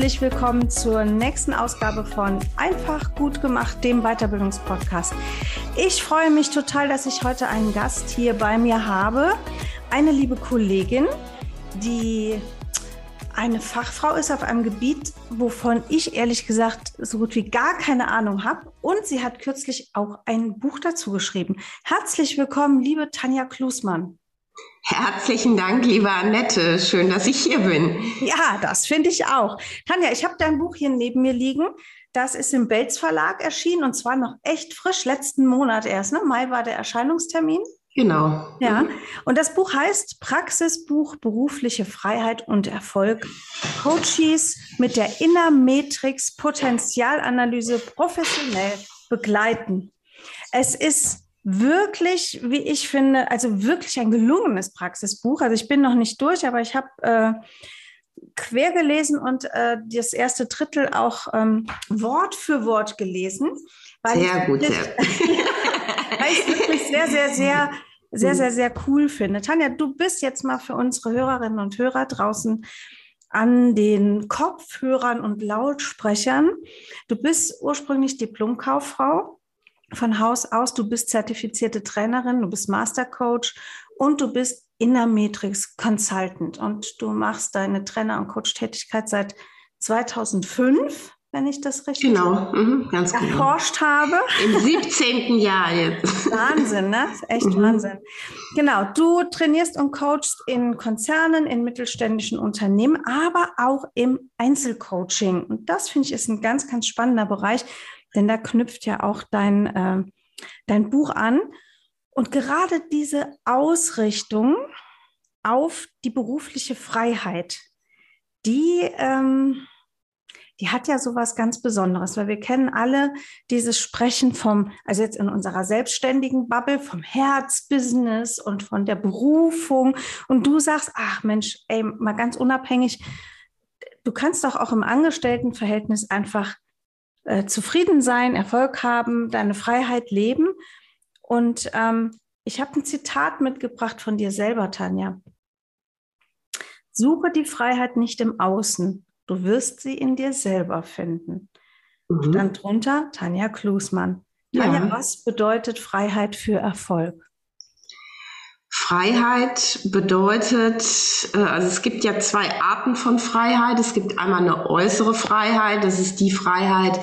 Herzlich willkommen zur nächsten Ausgabe von Einfach gut gemacht, dem Weiterbildungspodcast. Ich freue mich total, dass ich heute einen Gast hier bei mir habe. Eine liebe Kollegin, die eine Fachfrau ist auf einem Gebiet, wovon ich ehrlich gesagt so gut wie gar keine Ahnung habe. Und sie hat kürzlich auch ein Buch dazu geschrieben. Herzlich willkommen, liebe Tanja Klusmann. Herzlichen Dank, liebe Annette. Schön, dass ich hier bin. Ja, das finde ich auch. Tanja, ich habe dein Buch hier neben mir liegen. Das ist im Belz Verlag erschienen und zwar noch echt frisch, letzten Monat erst. Ne? Mai war der Erscheinungstermin. Genau. Ja, und das Buch heißt Praxisbuch Berufliche Freiheit und Erfolg. Coaches mit der Innermetrix Potenzialanalyse professionell begleiten. Es ist wirklich, wie ich finde, also wirklich ein gelungenes Praxisbuch. Also ich bin noch nicht durch, aber ich habe äh, quer gelesen und äh, das erste Drittel auch ähm, Wort für Wort gelesen. sehr gut, sehr weil ich es wirklich sehr, sehr, sehr, sehr, sehr, sehr cool finde. Tanja, du bist jetzt mal für unsere Hörerinnen und Hörer draußen an den Kopfhörern und Lautsprechern. Du bist ursprünglich Diplomkauffrau von Haus aus, du bist zertifizierte Trainerin, du bist Mastercoach und du bist Innermetrix Consultant und du machst deine Trainer- und Coach-Tätigkeit seit 2005, wenn ich das richtig genau, mhm, ganz genau. erforscht genau. habe. Im 17. Jahr jetzt. Wahnsinn, ne? Echt mhm. Wahnsinn. Genau, du trainierst und coachst in Konzernen, in mittelständischen Unternehmen, aber auch im Einzelcoaching. Und das finde ich ist ein ganz, ganz spannender Bereich, denn da knüpft ja auch dein, äh, dein Buch an. Und gerade diese Ausrichtung auf die berufliche Freiheit, die, ähm, die hat ja so was ganz Besonderes, weil wir kennen alle dieses Sprechen vom, also jetzt in unserer selbstständigen Bubble, vom Herzbusiness und von der Berufung. Und du sagst, ach Mensch, ey, mal ganz unabhängig, du kannst doch auch im Angestelltenverhältnis einfach äh, zufrieden sein, Erfolg haben, deine Freiheit leben. Und ähm, ich habe ein Zitat mitgebracht von dir selber, Tanja. Suche die Freiheit nicht im Außen, du wirst sie in dir selber finden. Mhm. Stand drunter Tanja Klusmann. Tanja, ja. was bedeutet Freiheit für Erfolg? Freiheit bedeutet, äh, also es gibt ja zwei Arten von Freiheit. Es gibt einmal eine äußere Freiheit, das ist die Freiheit,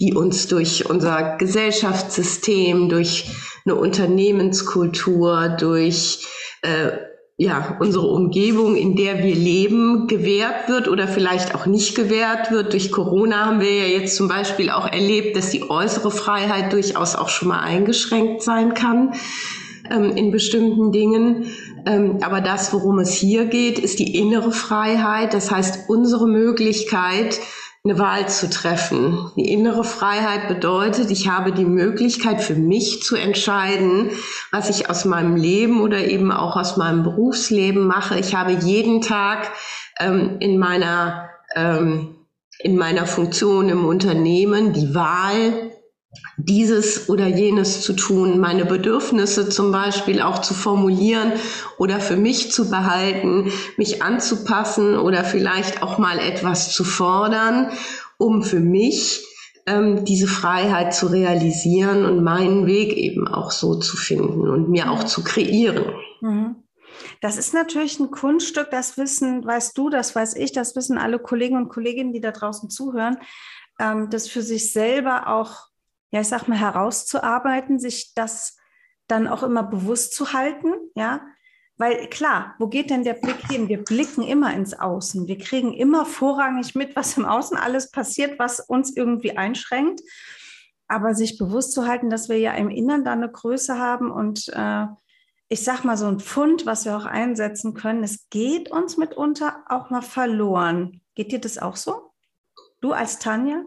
die uns durch unser Gesellschaftssystem, durch eine Unternehmenskultur, durch äh, ja, unsere Umgebung, in der wir leben, gewährt wird oder vielleicht auch nicht gewährt wird. Durch Corona haben wir ja jetzt zum Beispiel auch erlebt, dass die äußere Freiheit durchaus auch schon mal eingeschränkt sein kann ähm, in bestimmten Dingen. Ähm, aber das, worum es hier geht, ist die innere Freiheit. Das heißt, unsere Möglichkeit, eine Wahl zu treffen. Die innere Freiheit bedeutet, ich habe die Möglichkeit für mich zu entscheiden, was ich aus meinem Leben oder eben auch aus meinem Berufsleben mache. Ich habe jeden Tag ähm, in meiner ähm, in meiner Funktion im Unternehmen die Wahl, dieses oder jenes zu tun, meine Bedürfnisse zum Beispiel auch zu formulieren oder für mich zu behalten, mich anzupassen oder vielleicht auch mal etwas zu fordern, um für mich ähm, diese Freiheit zu realisieren und meinen Weg eben auch so zu finden und mir auch zu kreieren. Mhm. Das ist natürlich ein Kunststück, das wissen, weißt du, das weiß ich, das wissen alle Kollegen und Kolleginnen, die da draußen zuhören, ähm, das für sich selber auch ja, ich sag mal, herauszuarbeiten, sich das dann auch immer bewusst zu halten, ja. Weil klar, wo geht denn der Blick hin? Wir blicken immer ins Außen. Wir kriegen immer vorrangig mit, was im Außen alles passiert, was uns irgendwie einschränkt. Aber sich bewusst zu halten, dass wir ja im Innern da eine Größe haben und äh, ich sag mal so ein Pfund, was wir auch einsetzen können, es geht uns mitunter auch mal verloren. Geht dir das auch so? Du als Tanja?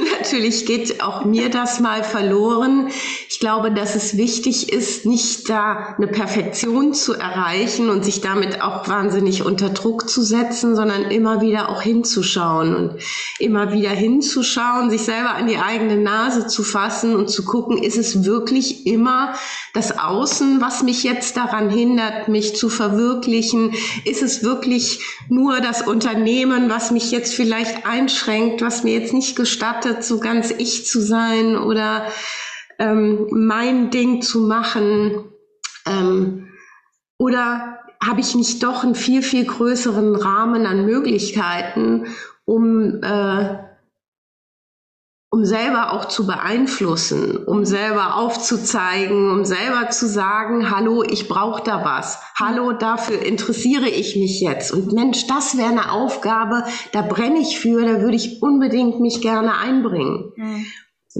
Natürlich geht auch mir das mal verloren. Ich glaube, dass es wichtig ist, nicht da eine Perfektion zu erreichen und sich damit auch wahnsinnig unter Druck zu setzen, sondern immer wieder auch hinzuschauen und immer wieder hinzuschauen, sich selber an die eigene Nase zu fassen und zu gucken, ist es wirklich immer das Außen, was mich jetzt daran hindert, mich zu verwirklichen? Ist es wirklich nur das Unternehmen, was mich jetzt vielleicht einschränkt, was mir jetzt nicht gestattet, so ganz ich zu sein oder ähm, mein Ding zu machen? Ähm, oder habe ich nicht doch einen viel, viel größeren Rahmen an Möglichkeiten, um äh, um selber auch zu beeinflussen, um selber aufzuzeigen, um selber zu sagen, hallo, ich brauche da was. Hallo, dafür interessiere ich mich jetzt. Und Mensch, das wäre eine Aufgabe, da brenne ich für, da würde ich unbedingt mich gerne einbringen. Mhm.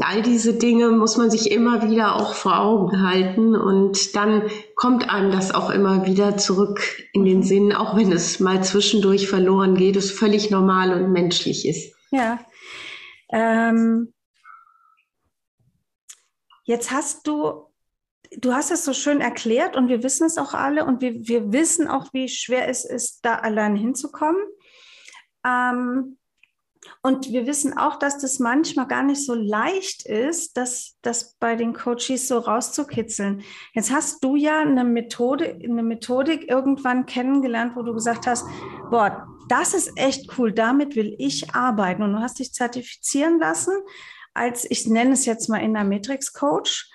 All diese Dinge muss man sich immer wieder auch vor Augen halten und dann kommt einem das auch immer wieder zurück in den Sinn, auch wenn es mal zwischendurch verloren geht, es völlig normal und menschlich ist. Ja, ähm, jetzt hast du, du hast es so schön erklärt und wir wissen es auch alle und wir, wir wissen auch, wie schwer es ist, da allein hinzukommen. Ähm, und wir wissen auch, dass das manchmal gar nicht so leicht ist, das, das bei den Coaches so rauszukitzeln. Jetzt hast du ja eine Methode, eine Methodik irgendwann kennengelernt, wo du gesagt hast, boah, das ist echt cool, damit will ich arbeiten. Und du hast dich zertifizieren lassen als, ich nenne es jetzt mal Inner Matrix Coach.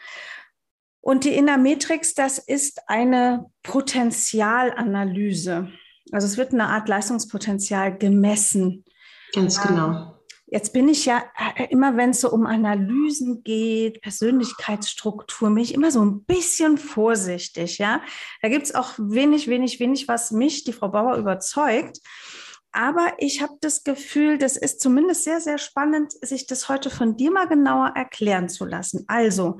Und die Inner Matrix, das ist eine Potenzialanalyse. Also es wird eine Art Leistungspotenzial gemessen. Ganz genau. Jetzt bin ich ja äh, immer, wenn es so um Analysen geht, Persönlichkeitsstruktur, mich immer so ein bisschen vorsichtig, ja. Da gibt es auch wenig, wenig, wenig, was mich, die Frau Bauer, überzeugt. Aber ich habe das Gefühl, das ist zumindest sehr, sehr spannend, sich das heute von dir mal genauer erklären zu lassen. Also,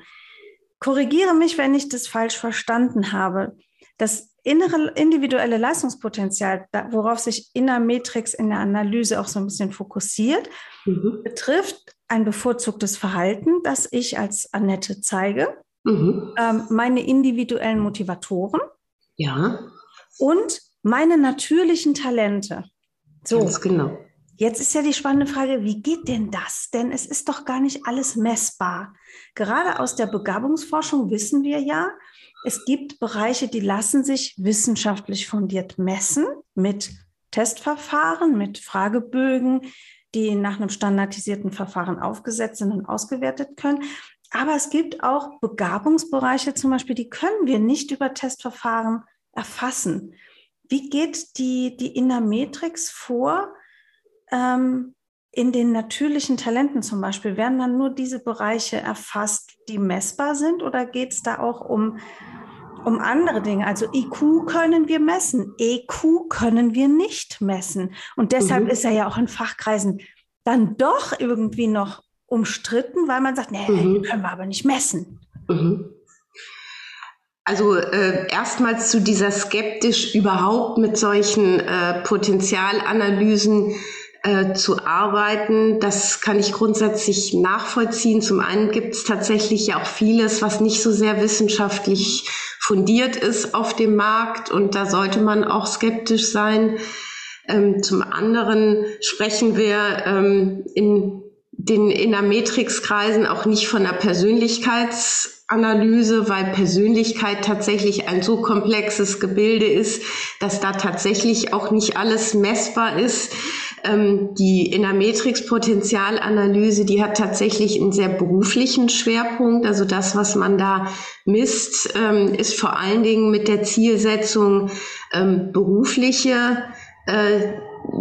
korrigiere mich, wenn ich das falsch verstanden habe. Das innere, individuelle Leistungspotenzial, worauf sich Innermetrix in der Analyse auch so ein bisschen fokussiert, mhm. betrifft ein bevorzugtes Verhalten, das ich als Annette zeige, mhm. ähm, meine individuellen Motivatoren ja. und meine natürlichen Talente. So, Ganz genau. Jetzt ist ja die spannende Frage, wie geht denn das? Denn es ist doch gar nicht alles messbar. Gerade aus der Begabungsforschung wissen wir ja, es gibt Bereiche, die lassen sich wissenschaftlich fundiert messen mit Testverfahren, mit Fragebögen, die nach einem standardisierten Verfahren aufgesetzt sind und ausgewertet können. Aber es gibt auch Begabungsbereiche zum Beispiel, die können wir nicht über Testverfahren erfassen. Wie geht die, die Innermetrix vor ähm, in den natürlichen Talenten zum Beispiel? Werden dann nur diese Bereiche erfasst, die messbar sind oder geht es da auch um um andere Dinge. Also IQ können wir messen, EQ können wir nicht messen. Und deshalb mhm. ist er ja auch in Fachkreisen dann doch irgendwie noch umstritten, weil man sagt, nee, mhm. können wir aber nicht messen. Mhm. Also äh, erstmals zu dieser skeptisch überhaupt mit solchen äh, Potenzialanalysen äh, zu arbeiten. Das kann ich grundsätzlich nachvollziehen. Zum einen gibt es tatsächlich ja auch vieles, was nicht so sehr wissenschaftlich fundiert ist auf dem Markt und da sollte man auch skeptisch sein. Ähm, zum anderen sprechen wir ähm, in den Innermetrix-Kreisen auch nicht von einer Persönlichkeitsanalyse, weil Persönlichkeit tatsächlich ein so komplexes Gebilde ist, dass da tatsächlich auch nicht alles messbar ist. Ähm, die Innermetrix-Potenzialanalyse, die hat tatsächlich einen sehr beruflichen Schwerpunkt. Also das, was man da misst, ähm, ist vor allen Dingen mit der Zielsetzung, ähm, berufliche äh,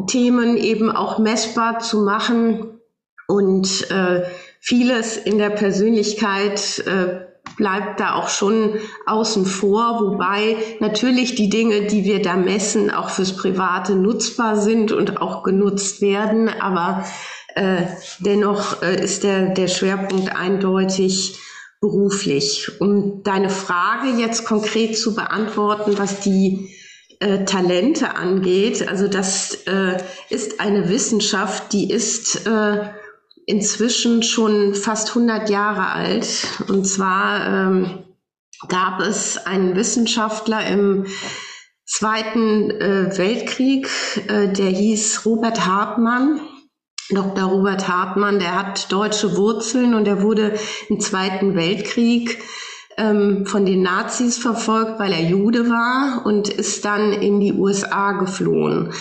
Themen eben auch messbar zu machen und äh, vieles in der Persönlichkeit äh, bleibt da auch schon außen vor, wobei natürlich die Dinge, die wir da messen, auch fürs Private nutzbar sind und auch genutzt werden. Aber äh, dennoch äh, ist der, der Schwerpunkt eindeutig beruflich. Um deine Frage jetzt konkret zu beantworten, was die äh, Talente angeht. Also das äh, ist eine Wissenschaft, die ist äh, inzwischen schon fast 100 Jahre alt. Und zwar ähm, gab es einen Wissenschaftler im Zweiten äh, Weltkrieg, äh, der hieß Robert Hartmann. Dr. Robert Hartmann, der hat deutsche Wurzeln und er wurde im Zweiten Weltkrieg ähm, von den Nazis verfolgt, weil er Jude war und ist dann in die USA geflohen.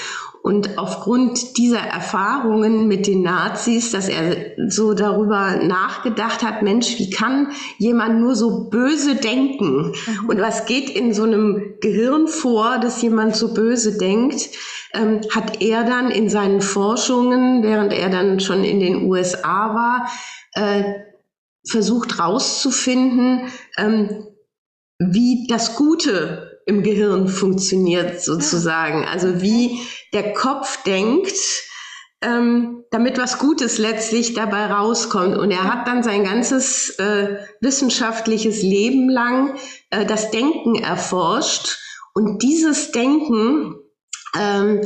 Und aufgrund dieser Erfahrungen mit den Nazis, dass er so darüber nachgedacht hat, Mensch, wie kann jemand nur so böse denken? Mhm. Und was geht in so einem Gehirn vor, dass jemand so böse denkt? Ähm, hat er dann in seinen Forschungen, während er dann schon in den USA war, äh, versucht rauszufinden, ähm, wie das Gute im Gehirn funktioniert sozusagen. Also wie der Kopf denkt, ähm, damit was Gutes letztlich dabei rauskommt. Und er hat dann sein ganzes äh, wissenschaftliches Leben lang äh, das Denken erforscht. Und dieses Denken ähm,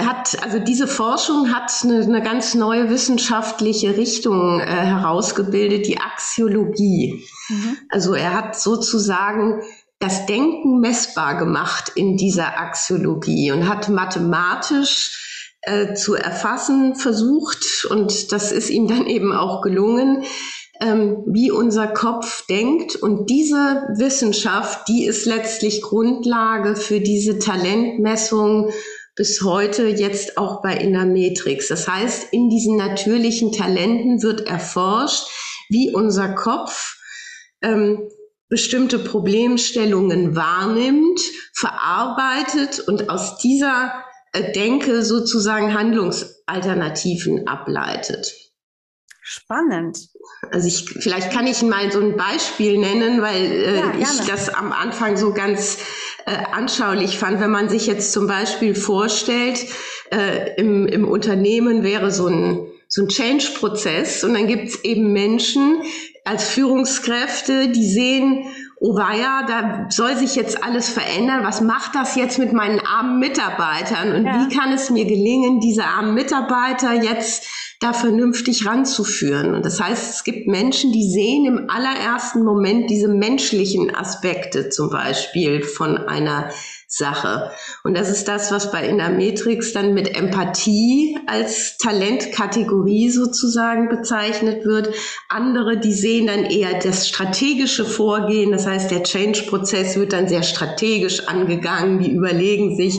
hat, also diese Forschung hat eine, eine ganz neue wissenschaftliche Richtung äh, herausgebildet, die Axiologie. Mhm. Also er hat sozusagen das Denken messbar gemacht in dieser Axiologie und hat mathematisch äh, zu erfassen versucht und das ist ihm dann eben auch gelungen, ähm, wie unser Kopf denkt. Und diese Wissenschaft, die ist letztlich Grundlage für diese Talentmessung bis heute jetzt auch bei Innermetrix. Das heißt, in diesen natürlichen Talenten wird erforscht, wie unser Kopf ähm, bestimmte Problemstellungen wahrnimmt, verarbeitet und aus dieser äh, Denke sozusagen Handlungsalternativen ableitet. Spannend. Also ich, vielleicht kann ich mal so ein Beispiel nennen, weil äh, ja, ich das am Anfang so ganz äh, anschaulich fand. Wenn man sich jetzt zum Beispiel vorstellt, äh, im, im Unternehmen wäre so ein, so ein Change-Prozess und dann gibt es eben Menschen als Führungskräfte, die sehen, oh weia, da soll sich jetzt alles verändern. Was macht das jetzt mit meinen armen Mitarbeitern? Und ja. wie kann es mir gelingen, diese armen Mitarbeiter jetzt da vernünftig ranzuführen. Und das heißt, es gibt Menschen, die sehen im allerersten Moment diese menschlichen Aspekte zum Beispiel von einer Sache. Und das ist das, was bei Innermetrix dann mit Empathie als Talentkategorie sozusagen bezeichnet wird. Andere, die sehen dann eher das strategische Vorgehen. Das heißt, der Change-Prozess wird dann sehr strategisch angegangen. Die überlegen sich,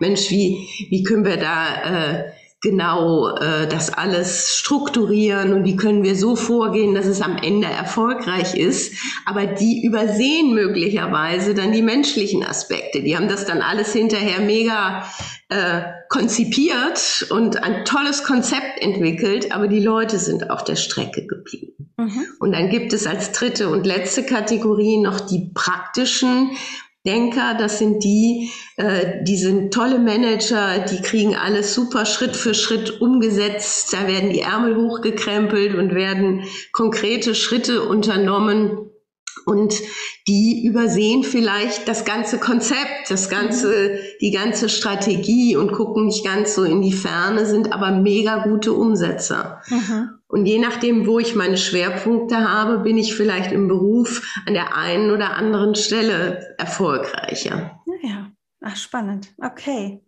Mensch, wie, wie können wir da äh, genau äh, das alles strukturieren und wie können wir so vorgehen, dass es am Ende erfolgreich ist. Aber die übersehen möglicherweise dann die menschlichen Aspekte. Die haben das dann alles hinterher mega äh, konzipiert und ein tolles Konzept entwickelt, aber die Leute sind auf der Strecke geblieben. Mhm. Und dann gibt es als dritte und letzte Kategorie noch die praktischen Denker, das sind die, äh, die sind tolle Manager, die kriegen alles super Schritt für Schritt umgesetzt. Da werden die Ärmel hochgekrempelt und werden konkrete Schritte unternommen. Und die übersehen vielleicht das ganze Konzept, das ganze, die ganze Strategie und gucken nicht ganz so in die Ferne, sind aber mega gute Umsetzer. Mhm. Und je nachdem, wo ich meine Schwerpunkte habe, bin ich vielleicht im Beruf an der einen oder anderen Stelle erfolgreicher. Ja, Ach, spannend. Okay.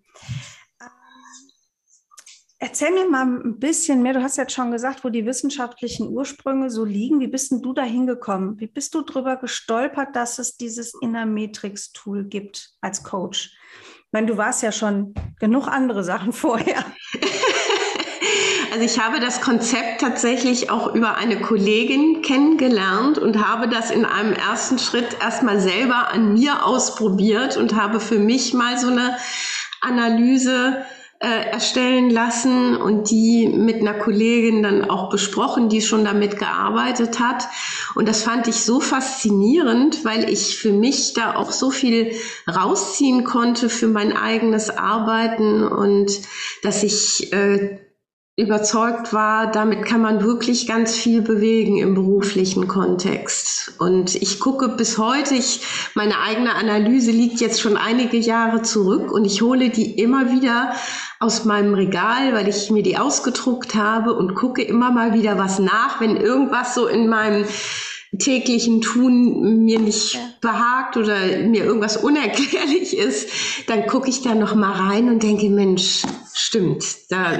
Erzähl mir mal ein bisschen mehr. Du hast jetzt schon gesagt, wo die wissenschaftlichen Ursprünge so liegen. Wie bist denn du da hingekommen? Wie bist du darüber gestolpert, dass es dieses Innermetrix-Tool gibt als Coach? Ich meine, du warst ja schon genug andere Sachen vorher. Also ich habe das Konzept tatsächlich auch über eine Kollegin kennengelernt und habe das in einem ersten Schritt erstmal selber an mir ausprobiert und habe für mich mal so eine Analyse äh, erstellen lassen und die mit einer Kollegin dann auch besprochen, die schon damit gearbeitet hat. Und das fand ich so faszinierend, weil ich für mich da auch so viel rausziehen konnte für mein eigenes Arbeiten und dass ich äh, überzeugt war, damit kann man wirklich ganz viel bewegen im beruflichen Kontext. Und ich gucke bis heute, ich, meine eigene Analyse liegt jetzt schon einige Jahre zurück und ich hole die immer wieder aus meinem Regal, weil ich mir die ausgedruckt habe und gucke immer mal wieder was nach, wenn irgendwas so in meinem täglichen Tun mir nicht ja. behagt oder mir irgendwas unerklärlich ist, dann gucke ich da noch mal rein und denke, Mensch, stimmt, da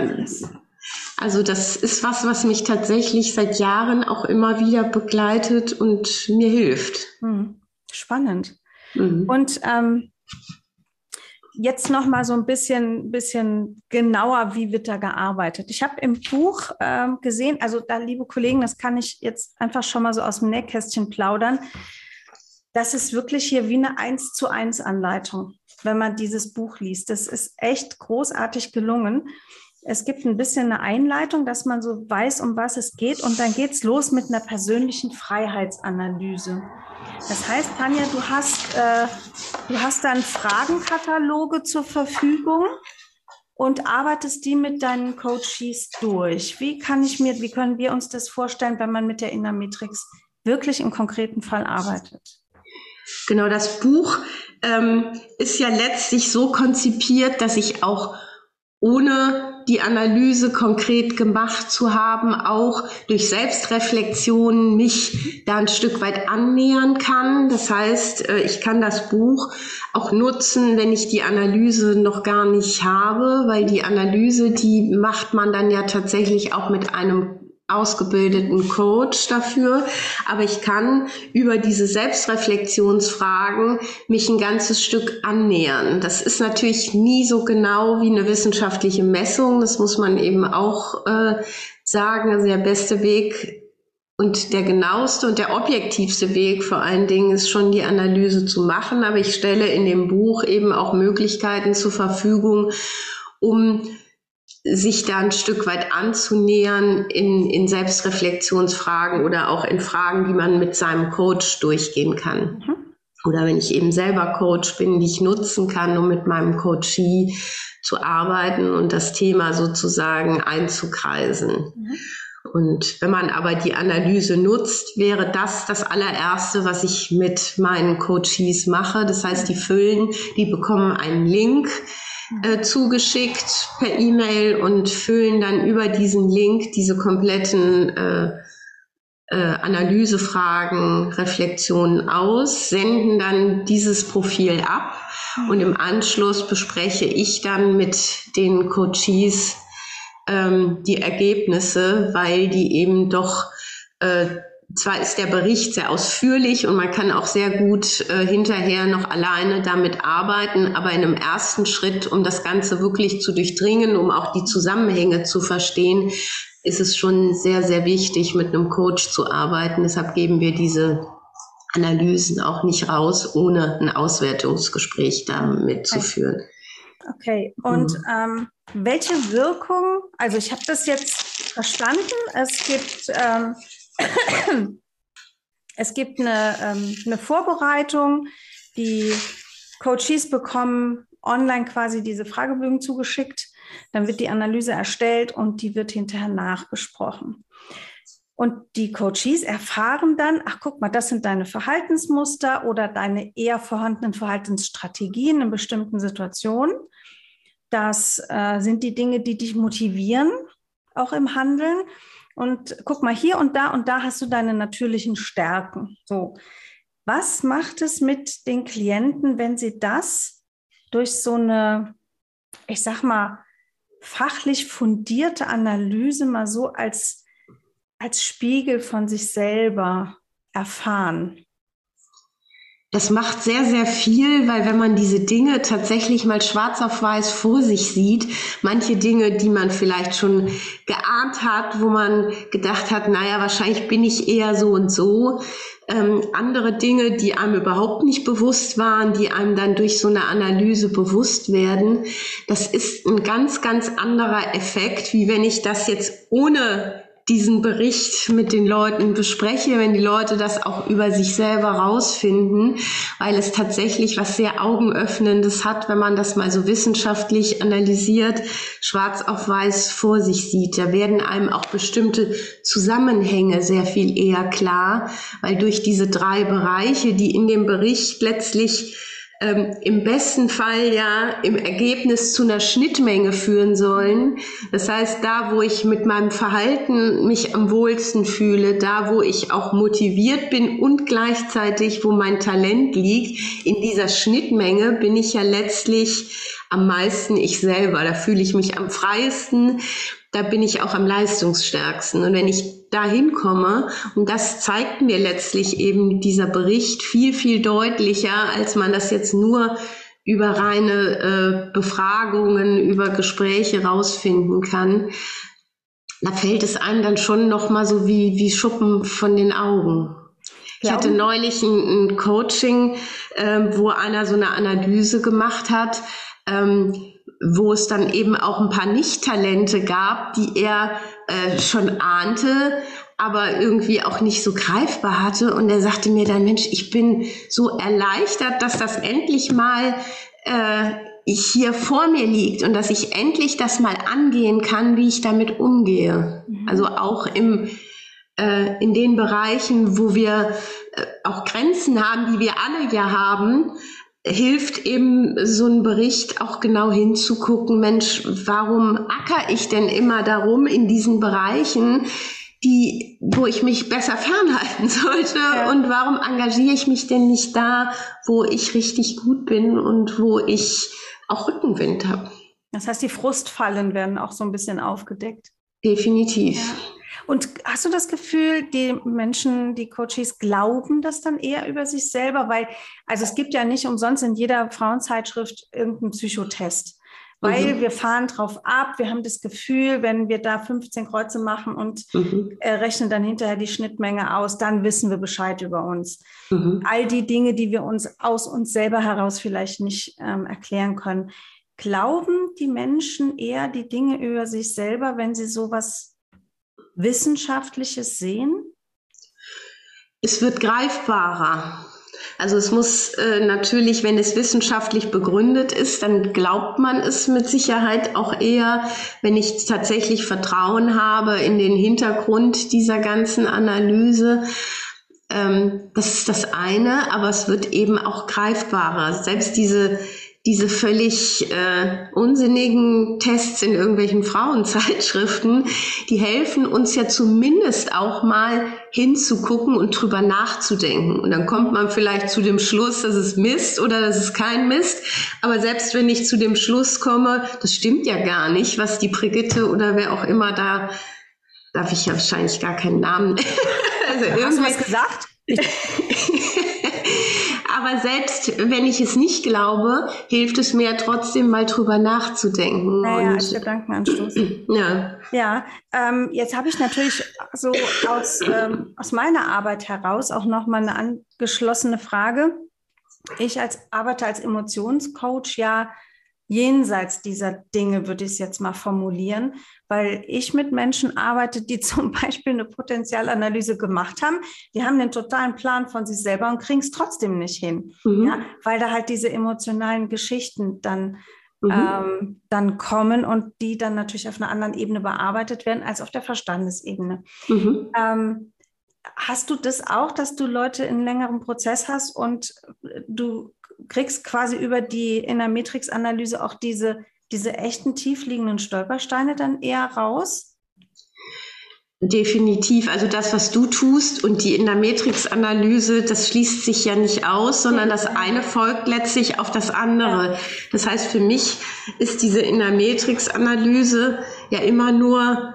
also das ist was, was mich tatsächlich seit Jahren auch immer wieder begleitet und mir hilft. Hm. Spannend. Mhm. Und ähm, jetzt noch mal so ein bisschen, bisschen genauer, wie wird da gearbeitet? Ich habe im Buch ähm, gesehen, also da, liebe Kollegen, das kann ich jetzt einfach schon mal so aus dem Nähkästchen plaudern. Das ist wirklich hier wie eine eins zu eins Anleitung, wenn man dieses Buch liest. Das ist echt großartig gelungen. Es gibt ein bisschen eine Einleitung, dass man so weiß, um was es geht. Und dann geht es los mit einer persönlichen Freiheitsanalyse. Das heißt, Tanja, du hast, äh, du hast dann Fragenkataloge zur Verfügung und arbeitest die mit deinen Coaches durch. Wie kann ich mir, wie können wir uns das vorstellen, wenn man mit der Innermetrix wirklich im konkreten Fall arbeitet? Genau, das Buch ähm, ist ja letztlich so konzipiert, dass ich auch ohne die Analyse konkret gemacht zu haben, auch durch Selbstreflexion mich da ein Stück weit annähern kann. Das heißt, äh, ich kann das Buch auch nutzen, wenn ich die Analyse noch gar nicht habe, weil die Analyse, die macht man dann ja tatsächlich auch mit einem ausgebildeten Coach dafür, aber ich kann über diese Selbstreflexionsfragen mich ein ganzes Stück annähern. Das ist natürlich nie so genau wie eine wissenschaftliche Messung, das muss man eben auch äh, sagen. Also der beste Weg und der genaueste und der objektivste Weg vor allen Dingen ist schon die Analyse zu machen, aber ich stelle in dem Buch eben auch Möglichkeiten zur Verfügung, um sich da ein Stück weit anzunähern in, in Selbstreflexionsfragen oder auch in Fragen, die man mit seinem Coach durchgehen kann. Mhm. Oder wenn ich eben selber Coach bin, die ich nutzen kann, um mit meinem Coachee zu arbeiten und das Thema sozusagen einzukreisen. Mhm. Und wenn man aber die Analyse nutzt, wäre das das allererste, was ich mit meinen Coaches mache. Das heißt, die füllen, die bekommen einen Link, äh, zugeschickt per E-Mail und füllen dann über diesen Link diese kompletten äh, äh, Analysefragen, Reflexionen aus, senden dann dieses Profil ab und im Anschluss bespreche ich dann mit den Coaches ähm, die Ergebnisse, weil die eben doch äh, zwar ist der Bericht sehr ausführlich und man kann auch sehr gut äh, hinterher noch alleine damit arbeiten, aber in einem ersten Schritt, um das Ganze wirklich zu durchdringen, um auch die Zusammenhänge zu verstehen, ist es schon sehr, sehr wichtig, mit einem Coach zu arbeiten. Deshalb geben wir diese Analysen auch nicht raus, ohne ein Auswertungsgespräch damit zu führen. Okay, und mhm. ähm, welche Wirkung, also ich habe das jetzt verstanden, es gibt ähm, es gibt eine, ähm, eine Vorbereitung, die Coaches bekommen online quasi diese Fragebögen zugeschickt. Dann wird die Analyse erstellt und die wird hinterher nachbesprochen. Und die Coaches erfahren dann, ach guck mal, das sind deine Verhaltensmuster oder deine eher vorhandenen Verhaltensstrategien in bestimmten Situationen. Das äh, sind die Dinge, die dich motivieren, auch im Handeln. Und guck mal, hier und da und da hast du deine natürlichen Stärken. So. Was macht es mit den Klienten, wenn sie das durch so eine, ich sag mal, fachlich fundierte Analyse mal so als, als Spiegel von sich selber erfahren? Das macht sehr, sehr viel, weil wenn man diese Dinge tatsächlich mal schwarz auf weiß vor sich sieht, manche Dinge, die man vielleicht schon geahnt hat, wo man gedacht hat, naja, wahrscheinlich bin ich eher so und so, ähm, andere Dinge, die einem überhaupt nicht bewusst waren, die einem dann durch so eine Analyse bewusst werden, das ist ein ganz, ganz anderer Effekt, wie wenn ich das jetzt ohne diesen Bericht mit den Leuten bespreche, wenn die Leute das auch über sich selber rausfinden, weil es tatsächlich was sehr Augenöffnendes hat, wenn man das mal so wissenschaftlich analysiert, schwarz auf weiß vor sich sieht. Da werden einem auch bestimmte Zusammenhänge sehr viel eher klar, weil durch diese drei Bereiche, die in dem Bericht letztlich ähm, im besten Fall ja im Ergebnis zu einer Schnittmenge führen sollen. Das heißt, da, wo ich mit meinem Verhalten mich am wohlsten fühle, da, wo ich auch motiviert bin und gleichzeitig, wo mein Talent liegt, in dieser Schnittmenge bin ich ja letztlich am meisten ich selber. Da fühle ich mich am freiesten da bin ich auch am leistungsstärksten. Und wenn ich da hinkomme, und das zeigt mir letztlich eben dieser Bericht viel, viel deutlicher, als man das jetzt nur über reine äh, Befragungen, über Gespräche rausfinden kann, da fällt es einem dann schon nochmal so wie, wie Schuppen von den Augen. Ich hatte neulich ein, ein Coaching, äh, wo einer so eine Analyse gemacht hat. Ähm, wo es dann eben auch ein paar Nicht-Talente gab, die er äh, schon ahnte, aber irgendwie auch nicht so greifbar hatte. Und er sagte mir dann, Mensch, ich bin so erleichtert, dass das endlich mal äh, hier vor mir liegt und dass ich endlich das mal angehen kann, wie ich damit umgehe. Mhm. Also auch im, äh, in den Bereichen, wo wir äh, auch Grenzen haben, die wir alle ja haben, hilft eben so ein Bericht auch genau hinzugucken, Mensch, warum acker ich denn immer darum in diesen Bereichen, die, wo ich mich besser fernhalten sollte ja. und warum engagiere ich mich denn nicht da, wo ich richtig gut bin und wo ich auch Rückenwind habe. Das heißt, die Frustfallen werden auch so ein bisschen aufgedeckt. Definitiv. Ja. Und hast du das Gefühl, die Menschen, die Coaches glauben das dann eher über sich selber? Weil, also es gibt ja nicht umsonst in jeder Frauenzeitschrift irgendeinen Psychotest. Weil mhm. wir fahren drauf ab, wir haben das Gefühl, wenn wir da 15 Kreuze machen und mhm. äh, rechnen dann hinterher die Schnittmenge aus, dann wissen wir Bescheid über uns. Mhm. All die Dinge, die wir uns aus uns selber heraus vielleicht nicht ähm, erklären können. Glauben die Menschen eher die Dinge über sich selber, wenn sie sowas Wissenschaftliches sehen? Es wird greifbarer. Also es muss äh, natürlich, wenn es wissenschaftlich begründet ist, dann glaubt man es mit Sicherheit auch eher, wenn ich tatsächlich Vertrauen habe in den Hintergrund dieser ganzen Analyse. Ähm, das ist das eine, aber es wird eben auch greifbarer. Selbst diese diese völlig äh, unsinnigen Tests in irgendwelchen Frauenzeitschriften, die helfen uns ja zumindest auch mal hinzugucken und drüber nachzudenken. Und dann kommt man vielleicht zu dem Schluss, dass es Mist oder dass es kein Mist. Aber selbst wenn ich zu dem Schluss komme, das stimmt ja gar nicht, was die Brigitte oder wer auch immer da, darf ich ja wahrscheinlich gar keinen Namen. also Hast du was gesagt? aber selbst wenn ich es nicht glaube, hilft es mir trotzdem mal drüber nachzudenken. Naja, als Gedankenanstoß. Ja. Ja, ähm, jetzt habe ich natürlich so aus, ähm, aus meiner Arbeit heraus auch nochmal eine angeschlossene Frage. Ich als arbeite als Emotionscoach ja jenseits dieser Dinge, würde ich es jetzt mal formulieren, weil ich mit Menschen arbeite, die zum Beispiel eine Potenzialanalyse gemacht haben. Die haben den totalen Plan von sich selber und kriegen es trotzdem nicht hin, mhm. ja, weil da halt diese emotionalen Geschichten dann, mhm. ähm, dann kommen und die dann natürlich auf einer anderen Ebene bearbeitet werden als auf der Verstandesebene. Mhm. Ähm, Hast du das auch, dass du Leute in längerem Prozess hast und du kriegst quasi über die Inner Matrix Analyse auch diese, diese echten tiefliegenden Stolpersteine dann eher raus? Definitiv. Also das, was du tust und die in der Matrix-Analyse, das schließt sich ja nicht aus, sondern das eine folgt letztlich auf das andere. Das heißt, für mich ist diese in der Matrix-Analyse ja immer nur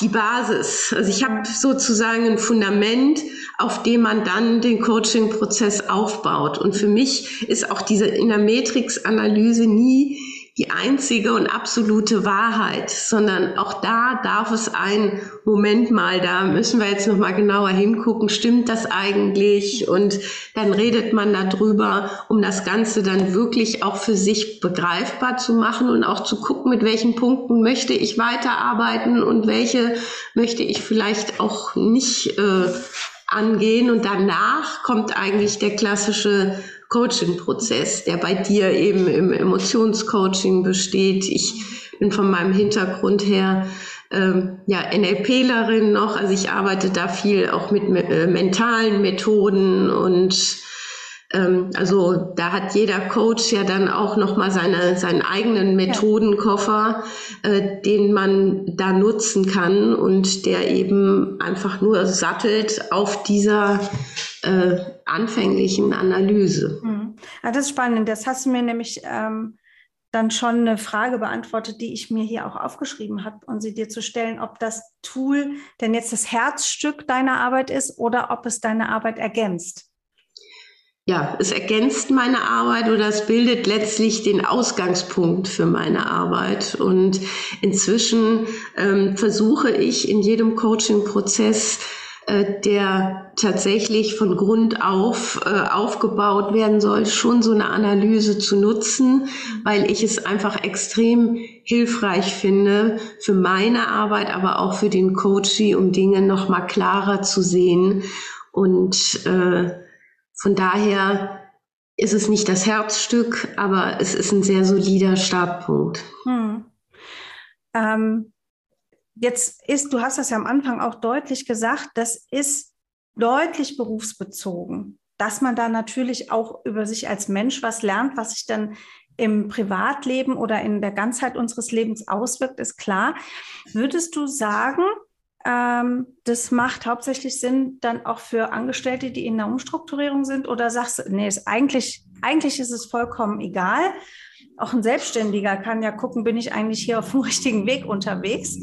die Basis. Also ich habe sozusagen ein Fundament, auf dem man dann den Coaching-Prozess aufbaut. Und für mich ist auch diese Inner Matrix-Analyse nie die einzige und absolute Wahrheit, sondern auch da darf es ein Moment mal, da müssen wir jetzt noch mal genauer hingucken, stimmt das eigentlich? Und dann redet man darüber, um das Ganze dann wirklich auch für sich begreifbar zu machen und auch zu gucken, mit welchen Punkten möchte ich weiterarbeiten und welche möchte ich vielleicht auch nicht äh, angehen. Und danach kommt eigentlich der klassische Coaching-Prozess, der bei dir eben im Emotionscoaching besteht. Ich bin von meinem Hintergrund her ähm, ja NLPlerin noch, also ich arbeite da viel auch mit äh, mentalen Methoden und also da hat jeder Coach ja dann auch noch mal seine seinen eigenen Methodenkoffer, äh, den man da nutzen kann und der eben einfach nur sattelt auf dieser äh, anfänglichen Analyse. Mhm. Ja, das ist spannend. Das hast du mir nämlich ähm, dann schon eine Frage beantwortet, die ich mir hier auch aufgeschrieben habe, um sie dir zu stellen, ob das Tool denn jetzt das Herzstück deiner Arbeit ist oder ob es deine Arbeit ergänzt. Ja, es ergänzt meine Arbeit oder es bildet letztlich den Ausgangspunkt für meine Arbeit. Und inzwischen ähm, versuche ich in jedem Coaching-Prozess äh, der tatsächlich von Grund auf äh, aufgebaut werden soll, schon so eine Analyse zu nutzen, weil ich es einfach extrem hilfreich finde für meine Arbeit, aber auch für den Coachie, um Dinge noch mal klarer zu sehen. Und äh, von daher ist es nicht das Herzstück, aber es ist ein sehr solider Startpunkt. Hm. Ähm Jetzt ist, du hast das ja am Anfang auch deutlich gesagt, das ist deutlich berufsbezogen, dass man da natürlich auch über sich als Mensch was lernt, was sich dann im Privatleben oder in der Ganzheit unseres Lebens auswirkt, ist klar. Würdest du sagen, das macht hauptsächlich Sinn dann auch für Angestellte, die in der Umstrukturierung sind? Oder sagst du, nee, ist eigentlich, eigentlich ist es vollkommen egal auch ein Selbstständiger kann ja gucken, bin ich eigentlich hier auf dem richtigen Weg unterwegs?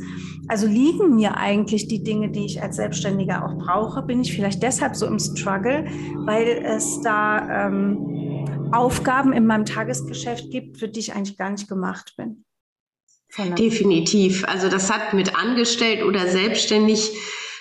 Also liegen mir eigentlich die Dinge, die ich als Selbstständiger auch brauche? Bin ich vielleicht deshalb so im Struggle, weil es da ähm, Aufgaben in meinem Tagesgeschäft gibt, für die ich eigentlich gar nicht gemacht bin? Definitiv. Also das hat mit angestellt oder selbstständig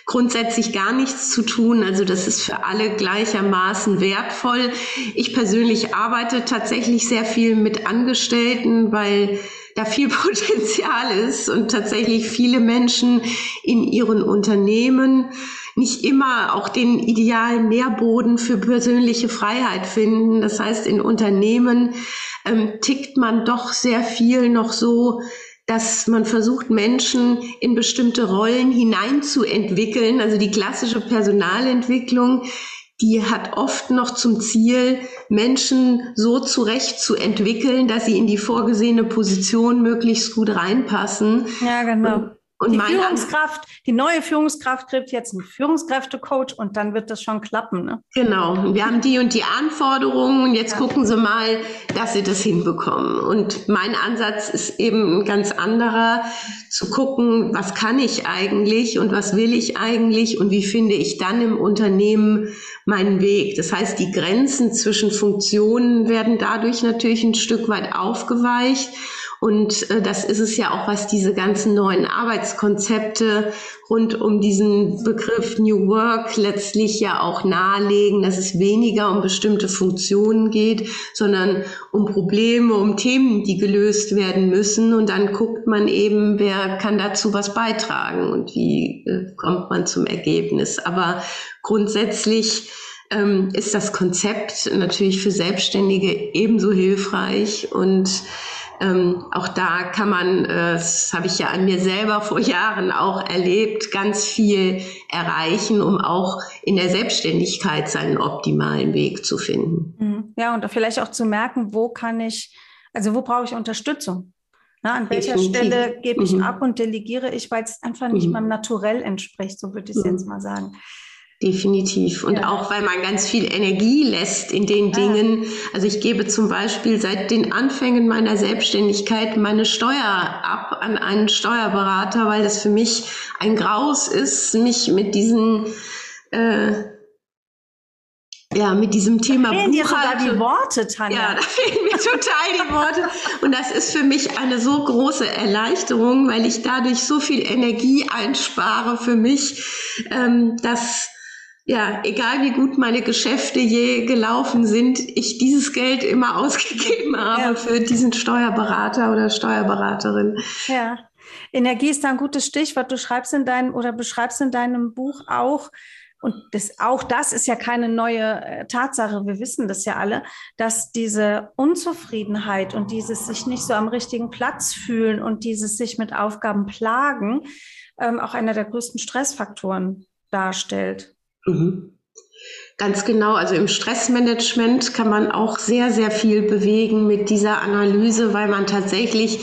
grundsätzlich gar nichts zu tun. Also das ist für alle gleichermaßen wertvoll. Ich persönlich arbeite tatsächlich sehr viel mit Angestellten, weil da viel Potenzial ist und tatsächlich viele Menschen in ihren Unternehmen nicht immer auch den idealen Nährboden für persönliche Freiheit finden. Das heißt, in Unternehmen ähm, tickt man doch sehr viel noch so, dass man versucht, Menschen in bestimmte Rollen hineinzuentwickeln. Also die klassische Personalentwicklung, die hat oft noch zum Ziel, Menschen so zurecht zu entwickeln, dass sie in die vorgesehene Position möglichst gut reinpassen. Ja, genau. Und und die Führungskraft, die neue Führungskraft kriegt jetzt einen Führungskräftecoach und dann wird das schon klappen. Ne? Genau. Wir haben die und die Anforderungen und jetzt ja. gucken Sie mal, dass Sie das hinbekommen. Und mein Ansatz ist eben ein ganz anderer, zu gucken, was kann ich eigentlich und was will ich eigentlich und wie finde ich dann im Unternehmen meinen Weg. Das heißt, die Grenzen zwischen Funktionen werden dadurch natürlich ein Stück weit aufgeweicht. Und äh, das ist es ja auch, was diese ganzen neuen Arbeitskonzepte rund um diesen Begriff New Work letztlich ja auch nahelegen, dass es weniger um bestimmte Funktionen geht, sondern um Probleme, um Themen, die gelöst werden müssen. Und dann guckt man eben, wer kann dazu was beitragen und wie äh, kommt man zum Ergebnis. Aber grundsätzlich ähm, ist das Konzept natürlich für Selbstständige ebenso hilfreich und ähm, auch da kann man, äh, das habe ich ja an mir selber vor Jahren auch erlebt, ganz viel erreichen, um auch in der Selbstständigkeit seinen optimalen Weg zu finden. Mhm. Ja, und vielleicht auch zu merken, wo kann ich, also wo brauche ich Unterstützung? Na, an welcher Definitiv. Stelle gebe ich mhm. ab und delegiere ich, weil es einfach nicht mhm. meinem Naturell entspricht, so würde ich es mhm. jetzt mal sagen. Definitiv. Und ja. auch, weil man ganz viel Energie lässt in den Dingen. Also ich gebe zum Beispiel seit den Anfängen meiner Selbstständigkeit meine Steuer ab an einen Steuerberater, weil das für mich ein Graus ist, mich mit diesen äh, ja, mit diesem Thema da fehlen dir sogar die Worte, Tanja. Ja, da fehlen mir total die Worte. Und das ist für mich eine so große Erleichterung, weil ich dadurch so viel Energie einspare für mich, ähm, dass ja, egal wie gut meine Geschäfte je gelaufen sind, ich dieses Geld immer ausgegeben habe ja. für diesen Steuerberater oder Steuerberaterin. Ja. Energie ist da ein gutes Stichwort. Du schreibst in deinem oder beschreibst in deinem Buch auch, und das, auch das ist ja keine neue äh, Tatsache, wir wissen das ja alle, dass diese Unzufriedenheit und dieses sich nicht so am richtigen Platz fühlen und dieses sich mit Aufgaben plagen ähm, auch einer der größten Stressfaktoren darstellt. Mhm. Ganz genau. Also im Stressmanagement kann man auch sehr, sehr viel bewegen mit dieser Analyse, weil man tatsächlich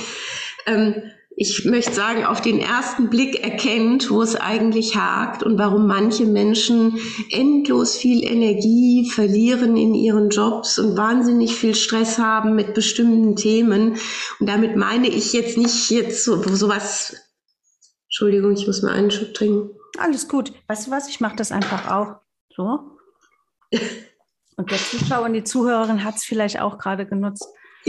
ähm, ich möchte sagen, auf den ersten Blick erkennt, wo es eigentlich hakt und warum manche Menschen endlos viel Energie verlieren in ihren Jobs und wahnsinnig viel Stress haben mit bestimmten Themen. Und damit meine ich jetzt nicht jetzt so, sowas. Entschuldigung, ich muss mal einen Schub trinken. Alles gut. Weißt du was? Ich mache das einfach auch. So. Und der Zuschauer und die Zuhörerin hat es vielleicht auch gerade genutzt.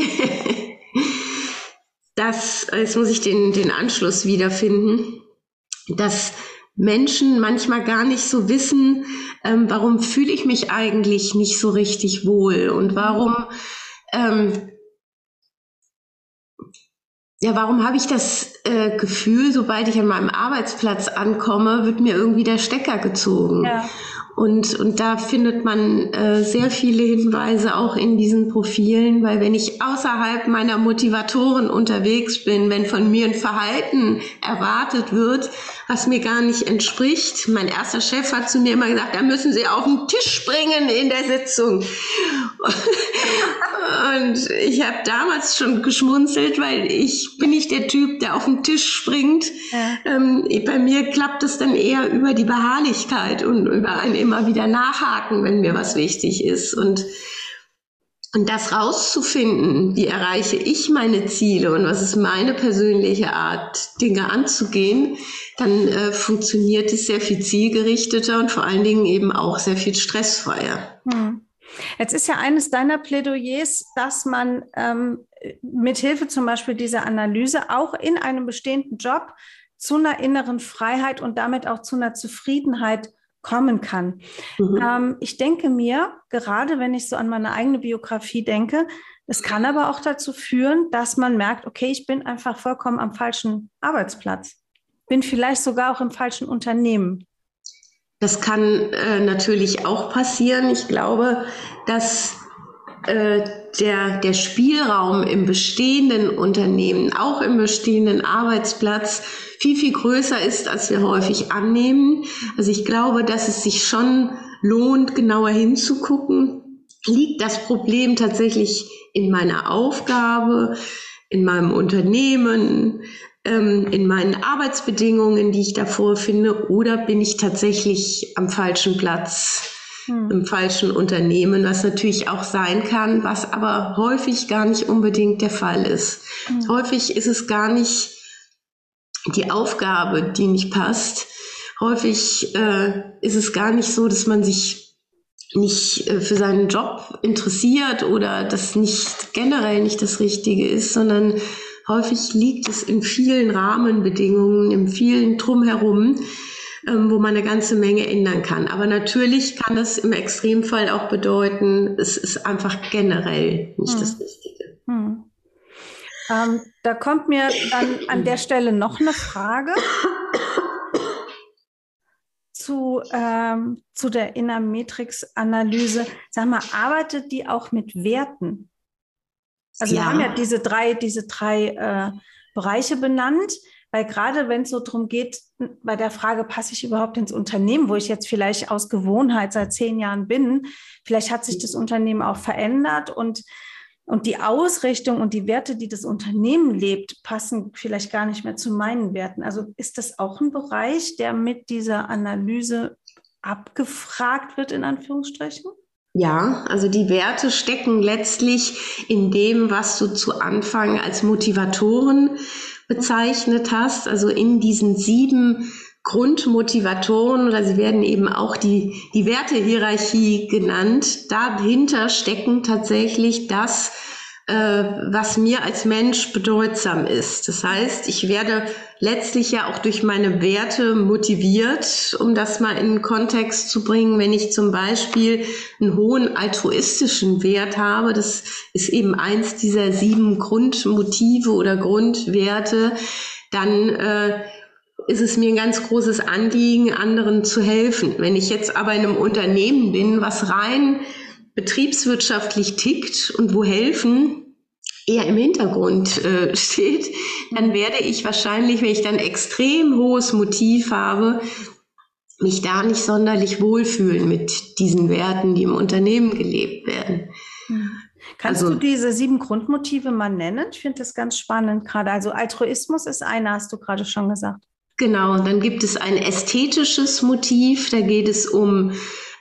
dass, jetzt muss ich den, den Anschluss wiederfinden, dass Menschen manchmal gar nicht so wissen, ähm, warum fühle ich mich eigentlich nicht so richtig wohl und warum, ähm, ja, warum habe ich das äh, Gefühl, sobald ich an meinem Arbeitsplatz ankomme, wird mir irgendwie der Stecker gezogen. Ja. Und, und da findet man äh, sehr viele Hinweise auch in diesen Profilen, weil wenn ich außerhalb meiner Motivatoren unterwegs bin, wenn von mir ein Verhalten erwartet wird, was mir gar nicht entspricht. Mein erster Chef hat zu mir immer gesagt, da müssen Sie auf den Tisch springen in der Sitzung. Und ich habe damals schon geschmunzelt, weil ich bin nicht der Typ, der auf den Tisch springt. Ja. Ähm, bei mir klappt es dann eher über die Beharrlichkeit und über ein immer wieder Nachhaken, wenn mir was wichtig ist. Und und das rauszufinden, wie erreiche ich meine Ziele und was ist meine persönliche Art, Dinge anzugehen, dann äh, funktioniert es sehr viel zielgerichteter und vor allen Dingen eben auch sehr viel stressfreier. Hm. Jetzt ist ja eines deiner Plädoyers, dass man ähm, mit Hilfe zum Beispiel dieser Analyse auch in einem bestehenden Job zu einer inneren Freiheit und damit auch zu einer Zufriedenheit kommen kann. Mhm. Ähm, ich denke mir, gerade wenn ich so an meine eigene Biografie denke, es kann aber auch dazu führen, dass man merkt, okay, ich bin einfach vollkommen am falschen Arbeitsplatz, bin vielleicht sogar auch im falschen Unternehmen. Das kann äh, natürlich auch passieren. Ich glaube, dass äh, der, der Spielraum im bestehenden Unternehmen, auch im bestehenden Arbeitsplatz, viel, viel größer ist, als wir häufig annehmen. Also ich glaube, dass es sich schon lohnt, genauer hinzugucken. Liegt das Problem tatsächlich in meiner Aufgabe, in meinem Unternehmen, ähm, in meinen Arbeitsbedingungen, die ich davor finde, oder bin ich tatsächlich am falschen Platz? hm. im falschen Unternehmen, was natürlich auch sein kann, was aber häufig gar nicht unbedingt der Fall ist. Hm. Häufig ist es gar nicht die Aufgabe, die nicht passt. Häufig äh, ist es gar nicht so, dass man sich nicht äh, für seinen Job interessiert oder das nicht generell nicht das Richtige ist, sondern häufig liegt es in vielen Rahmenbedingungen, in vielen Drumherum, ähm, wo man eine ganze Menge ändern kann. Aber natürlich kann es im Extremfall auch bedeuten, es ist einfach generell nicht hm. das Richtige. Hm. Ähm, da kommt mir dann an der Stelle noch eine Frage zu, ähm, zu der Inner Matrix-Analyse. Sag mal, arbeitet die auch mit Werten? Also ja. wir haben ja diese drei, diese drei äh, Bereiche benannt. Weil gerade wenn es so darum geht, bei der Frage, passe ich überhaupt ins Unternehmen, wo ich jetzt vielleicht aus Gewohnheit seit zehn Jahren bin, vielleicht hat sich das Unternehmen auch verändert und, und die Ausrichtung und die Werte, die das Unternehmen lebt, passen vielleicht gar nicht mehr zu meinen Werten. Also ist das auch ein Bereich, der mit dieser Analyse abgefragt wird, in Anführungsstrichen? Ja, also die Werte stecken letztlich in dem, was du zu Anfang als Motivatoren bezeichnet hast, also in diesen sieben Grundmotivatoren oder sie werden eben auch die, die Wertehierarchie genannt. Dahinter stecken tatsächlich das, was mir als Mensch bedeutsam ist. Das heißt, ich werde letztlich ja auch durch meine Werte motiviert, um das mal in den Kontext zu bringen. Wenn ich zum Beispiel einen hohen altruistischen Wert habe, das ist eben eins dieser sieben Grundmotive oder Grundwerte, dann äh, ist es mir ein ganz großes Anliegen, anderen zu helfen. Wenn ich jetzt aber in einem Unternehmen bin, was rein betriebswirtschaftlich tickt und wo helfen eher im Hintergrund äh, steht, dann werde ich wahrscheinlich, wenn ich dann extrem hohes Motiv habe, mich da nicht sonderlich wohlfühlen mit diesen Werten, die im Unternehmen gelebt werden. Hm. Kannst also, du diese sieben Grundmotive mal nennen? Ich finde das ganz spannend gerade. Also Altruismus ist einer, hast du gerade schon gesagt. Genau, dann gibt es ein ästhetisches Motiv, da geht es um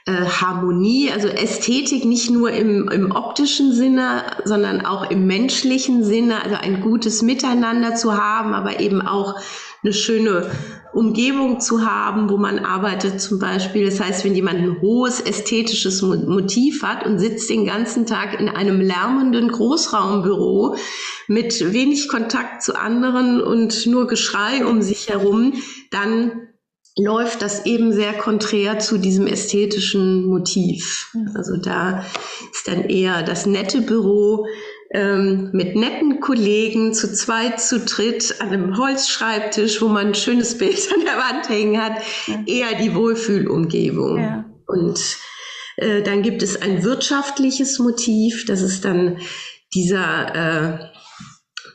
äh, Harmonie, also Ästhetik nicht nur im, im optischen Sinne, sondern auch im menschlichen Sinne, also ein gutes Miteinander zu haben, aber eben auch eine schöne Umgebung zu haben, wo man arbeitet zum Beispiel. Das heißt, wenn jemand ein hohes ästhetisches Motiv hat und sitzt den ganzen Tag in einem lärmenden Großraumbüro mit wenig Kontakt zu anderen und nur Geschrei um sich herum, dann läuft das eben sehr konträr zu diesem ästhetischen Motiv. Mhm. Also da ist dann eher das nette Büro ähm, mit netten Kollegen zu zweit, zu dritt an einem Holzschreibtisch, wo man ein schönes Bild an der Wand hängen hat, ja. eher die Wohlfühlumgebung. Ja. Und äh, dann gibt es ein wirtschaftliches Motiv, das ist dann dieser, äh,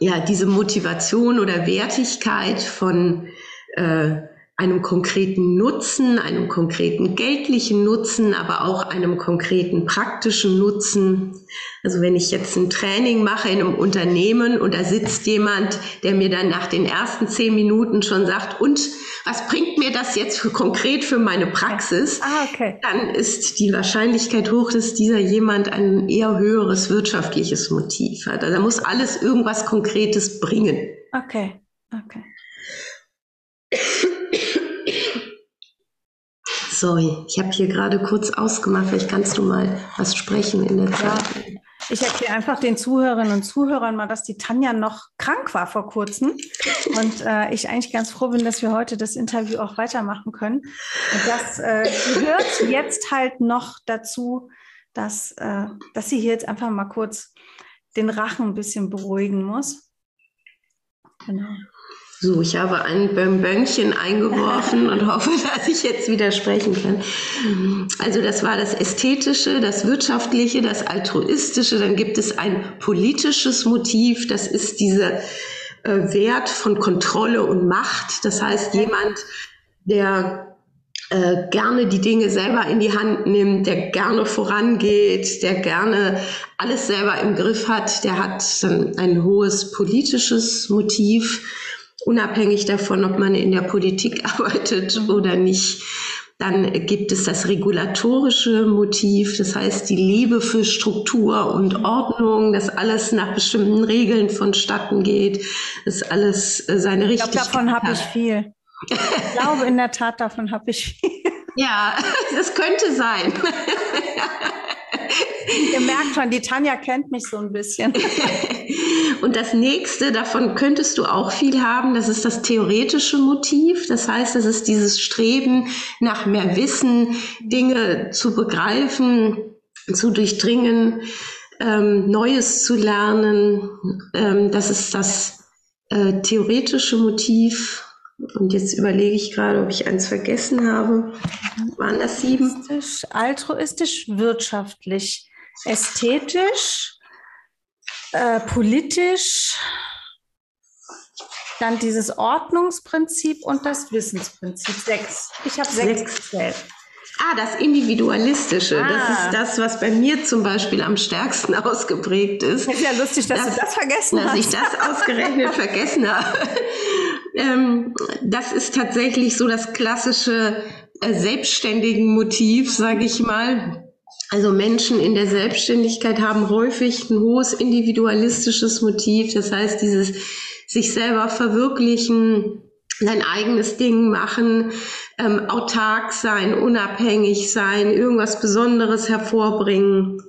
ja, diese Motivation oder Wertigkeit von äh, einem konkreten Nutzen, einem konkreten geldlichen Nutzen, aber auch einem konkreten praktischen Nutzen. Also wenn ich jetzt ein Training mache in einem Unternehmen und da sitzt jemand, der mir dann nach den ersten zehn Minuten schon sagt, und was bringt mir das jetzt für, konkret für meine Praxis, ah, okay. dann ist die Wahrscheinlichkeit hoch, dass dieser jemand ein eher höheres wirtschaftliches Motiv hat. Also da muss alles irgendwas Konkretes bringen. Okay, okay. Sorry, ich habe hier gerade kurz ausgemacht. Vielleicht kannst du mal was sprechen in der Zeit. Ich erkläre einfach den Zuhörerinnen und Zuhörern mal, dass die Tanja noch krank war vor kurzem und äh, ich eigentlich ganz froh bin, dass wir heute das Interview auch weitermachen können. Und das äh, gehört jetzt halt noch dazu, dass, äh, dass sie hier jetzt einfach mal kurz den Rachen ein bisschen beruhigen muss. Genau. So, ich habe ein Bömbönkchen eingeworfen und hoffe, dass ich jetzt wieder sprechen kann. Also das war das Ästhetische, das Wirtschaftliche, das Altruistische. Dann gibt es ein politisches Motiv. Das ist dieser äh, Wert von Kontrolle und Macht. Das heißt, jemand, der äh, gerne die Dinge selber in die Hand nimmt, der gerne vorangeht, der gerne alles selber im Griff hat, der hat dann ein hohes politisches Motiv unabhängig davon, ob man in der Politik arbeitet oder nicht. Dann gibt es das regulatorische Motiv, das heißt die Liebe für Struktur und. Ordnung, dass alles nach bestimmten Regeln vonstatten geht, dass alles äh, seine Richtigkeit Ich glaube, davon habe ich viel. Ich glaube in der Tat, davon habe ich viel. Ja, das könnte sein. Ihr merkt schon, die Tanja kennt mich so ein bisschen. Und das nächste, davon könntest du auch viel haben, das ist das theoretische Motiv. Das heißt, es ist dieses Streben nach mehr Wissen, Dinge zu begreifen, zu durchdringen, ähm, Neues zu lernen. Ähm, das ist das äh, theoretische Motiv. Und jetzt überlege ich gerade, ob ich eins vergessen habe. Waren das sieben? Altruistisch, altruistisch wirtschaftlich, ästhetisch, äh, politisch, dann dieses Ordnungsprinzip und das Wissensprinzip. Sechs. Ich habe sechs gezählt. Ah, das Individualistische. Ah. Das ist das, was bei mir zum Beispiel am stärksten ausgeprägt ist. Ist ja lustig, dass, dass du das vergessen dass hast. Dass ich das ausgerechnet vergessen habe. Ähm, das ist tatsächlich so das klassische äh, selbstständigen Motiv, sage ich mal. Also Menschen in der Selbstständigkeit haben häufig ein hohes individualistisches Motiv. Das heißt, dieses sich selber verwirklichen, sein eigenes Ding machen, ähm, autark sein, unabhängig sein, irgendwas Besonderes hervorbringen.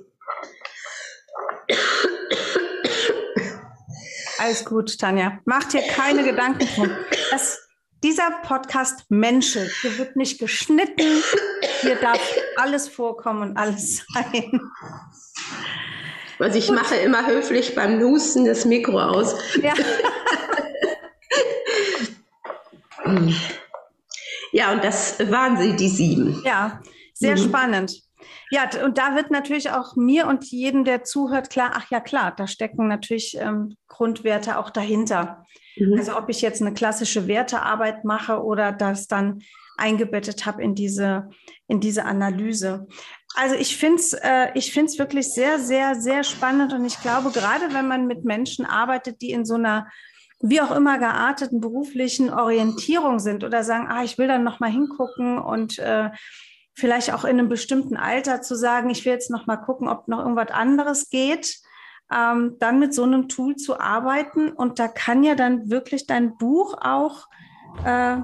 Alles gut, Tanja. Mach dir keine Gedanken drum. Das, dieser Podcast menschelt. Hier wird nicht geschnitten. Hier darf alles vorkommen und alles sein. Also ich Gut. mache immer höflich beim Husten das Mikro aus. Ja. ja, und das waren sie, die sieben. Ja, sehr mhm. spannend. Ja, und da wird natürlich auch mir und jedem, der zuhört, klar, ach ja, klar, da stecken natürlich ähm, Grundwerte auch dahinter. Mhm. Also ob ich jetzt eine klassische Wertearbeit mache oder das dann eingebettet habe in diese, in diese Analyse. Also ich finde es äh, ich find's wirklich sehr, sehr, sehr spannend und ich glaube, gerade wenn man mit Menschen arbeitet, die in so einer wie auch immer gearteten beruflichen Orientierung sind oder sagen, ah, ich will dann noch mal hingucken und äh, vielleicht auch in einem bestimmten Alter zu sagen, ich will jetzt noch mal gucken, ob noch irgendwas anderes geht, ähm, dann mit so einem Tool zu arbeiten. Und da kann ja dann wirklich dein Buch auch äh,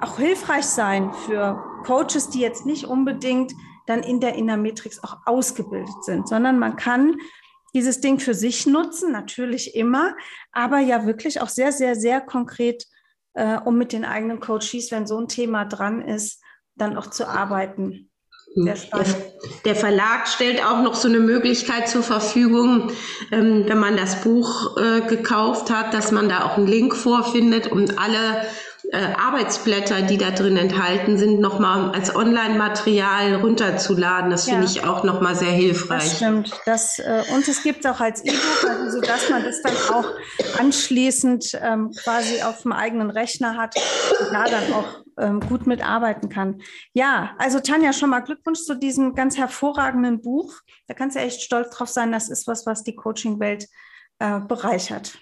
auch hilfreich sein für Coaches, die jetzt nicht unbedingt dann in der Inner Matrix auch ausgebildet sind, sondern man kann dieses Ding für sich nutzen, natürlich immer, aber ja wirklich auch sehr, sehr, sehr konkret, äh, um mit den eigenen Coaches, wenn so ein Thema dran ist, dann auch zu arbeiten. Der, der, Verlag stellt auch noch so eine Möglichkeit zur Verfügung, ähm, wenn man das Buch äh, gekauft hat, dass man da auch einen Link vorfindet und alle Arbeitsblätter, die da drin enthalten sind, nochmal als Online-Material runterzuladen. Das ja. finde ich auch nochmal sehr hilfreich. Das stimmt. Das, äh, und es gibt es auch als E-Book, also sodass man das dann auch anschließend ähm, quasi auf dem eigenen Rechner hat und da dann auch ähm, gut mitarbeiten kann. Ja, also Tanja, schon mal Glückwunsch zu diesem ganz hervorragenden Buch. Da kannst du echt stolz drauf sein. Das ist was, was die Coaching-Welt äh, bereichert.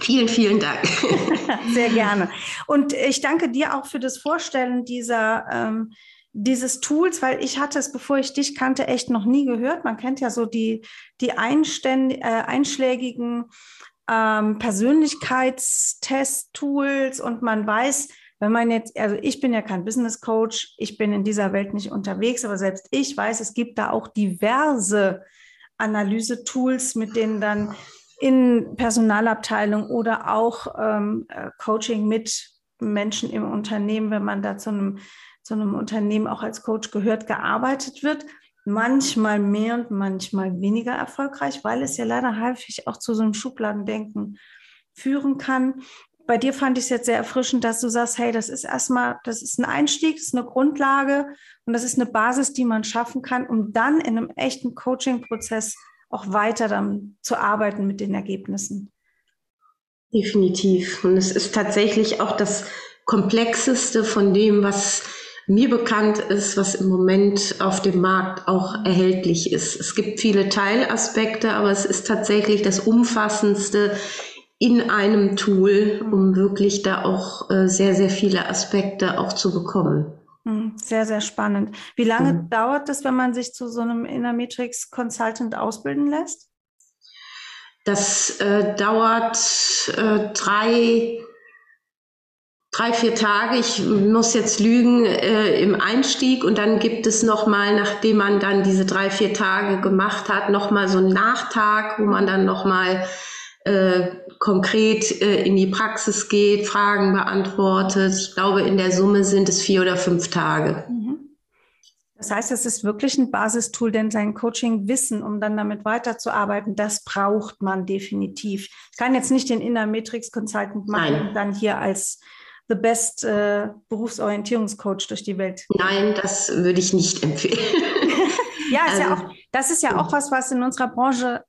Vielen, vielen Dank. Sehr gerne. Und ich danke dir auch für das Vorstellen dieser, ähm, dieses Tools, weil ich hatte es, bevor ich dich kannte, echt noch nie gehört. Man kennt ja so die, die Einständ, äh, einschlägigen ähm, Persönlichkeitstest-Tools und man weiß, wenn man jetzt, also ich bin ja kein Business Coach, ich bin in dieser Welt nicht unterwegs, aber selbst ich weiß, es gibt da auch diverse Analyse-Tools, mit denen dann in Personalabteilung oder auch ähm, äh, Coaching mit Menschen im Unternehmen, wenn man da zu einem, zu einem Unternehmen auch als Coach gehört, gearbeitet wird. Manchmal mehr und manchmal weniger erfolgreich, weil es ja leider häufig auch zu so einem Schubladendenken führen kann. Bei dir fand ich es jetzt sehr erfrischend, dass du sagst, hey, das ist erstmal, das ist ein Einstieg, das ist eine Grundlage und das ist eine Basis, die man schaffen kann, um dann in einem echten Coaching-Prozess auch weiter dann zu arbeiten mit den Ergebnissen. Definitiv. Und es ist tatsächlich auch das Komplexeste von dem, was mir bekannt ist, was im Moment auf dem Markt auch erhältlich ist. Es gibt viele Teilaspekte, aber es ist tatsächlich das Umfassendste in einem Tool, um wirklich da auch äh, sehr, sehr viele Aspekte auch zu bekommen. Hm, sehr, sehr spannend. Wie lange mhm. dauert es, wenn man sich zu so einem Inner Matrix Consultant ausbilden lässt? Das äh, dauert äh, drei, drei, vier Tage. Ich muss jetzt lügen äh, im Einstieg und dann gibt es nochmal, nachdem man dann diese drei, vier Tage gemacht hat, nochmal so einen Nachtag, wo man dann nochmal äh, konkret äh, in die Praxis geht, Fragen beantwortet. Ich glaube, in der Summe sind es vier oder fünf Tage. Mhm. Das heißt, es ist wirklich ein Basistool, denn sein Coaching-Wissen, um dann damit weiterzuarbeiten, das braucht man definitiv. Ich kann jetzt nicht den Inner Matrix Consultant machen Nein. und dann hier als the best äh, Berufsorientierungscoach durch die Welt. Nein, das würde ich nicht empfehlen. ja, ist also, ja auch, das ist ja auch was, was in unserer Branche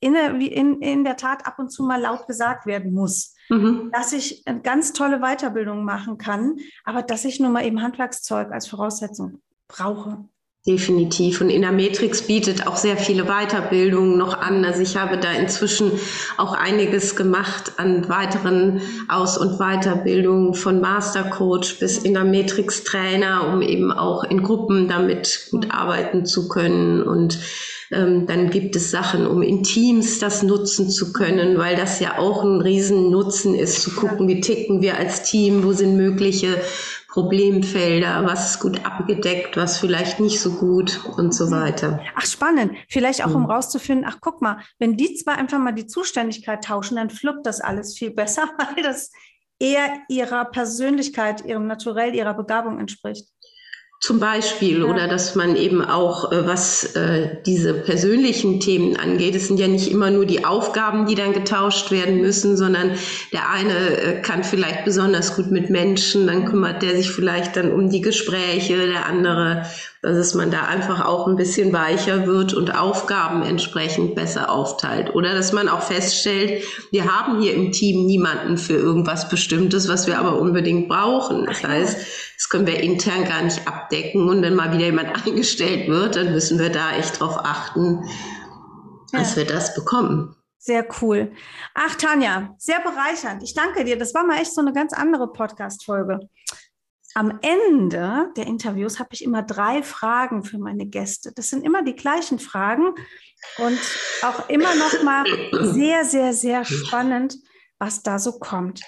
in, in, in der Tat ab und zu mal laut gesagt werden muss. Mhm. Dass ich eine ganz tolle Weiterbildung machen kann, aber dass ich nun mal eben Handwerkszeug als Voraussetzung brauche. definitiv. Und Innermetrix bietet auch sehr viele Weiterbildungen noch an. Also ich habe da inzwischen auch einiges gemacht an weiteren Aus- und Weiterbildungen von Mastercoach bis Innermetrix Trainer, um eben auch in Gruppen damit gut arbeiten zu können und ähm, dann gibt es Sachen, um in Teams das nutzen zu können, weil das ja auch ein Riesennutzen ist, zu gucken, wie ticken wir als Team, wo sind mögliche Problemfelder, was ist gut abgedeckt, was vielleicht nicht so gut und so weiter. Ach, spannend. Vielleicht auch, um mhm. rauszufinden, ach, guck mal, wenn die zwei einfach mal die Zuständigkeit tauschen, dann fluppt das alles viel besser, weil das eher ihrer Persönlichkeit, ihrem Naturell, ihrer Begabung entspricht. Zum Beispiel, ja. oder dass man eben auch, äh, was äh, diese persönlichen Themen angeht, es sind ja nicht immer nur die Aufgaben, die dann getauscht werden müssen, sondern der eine äh, kann vielleicht besonders gut mit Menschen, dann kümmert der sich vielleicht dann um die Gespräche, der andere dass man da einfach auch ein bisschen weicher wird und Aufgaben entsprechend besser aufteilt. Oder dass man auch feststellt, wir haben hier im Team niemanden für irgendwas Bestimmtes, was wir aber unbedingt brauchen. Das heißt, das können wir intern gar nicht abdecken. Und wenn mal wieder jemand eingestellt wird, dann müssen wir da echt drauf achten, ja. dass wir das bekommen. Sehr cool. Ach, Tanja, sehr bereichernd. Ich danke dir. Das war mal echt so eine ganz andere Podcast-Folge. Am Ende der Interviews habe ich immer drei Fragen für meine Gäste. Das sind immer die gleichen Fragen und auch immer noch mal sehr, sehr, sehr spannend, was da so kommt.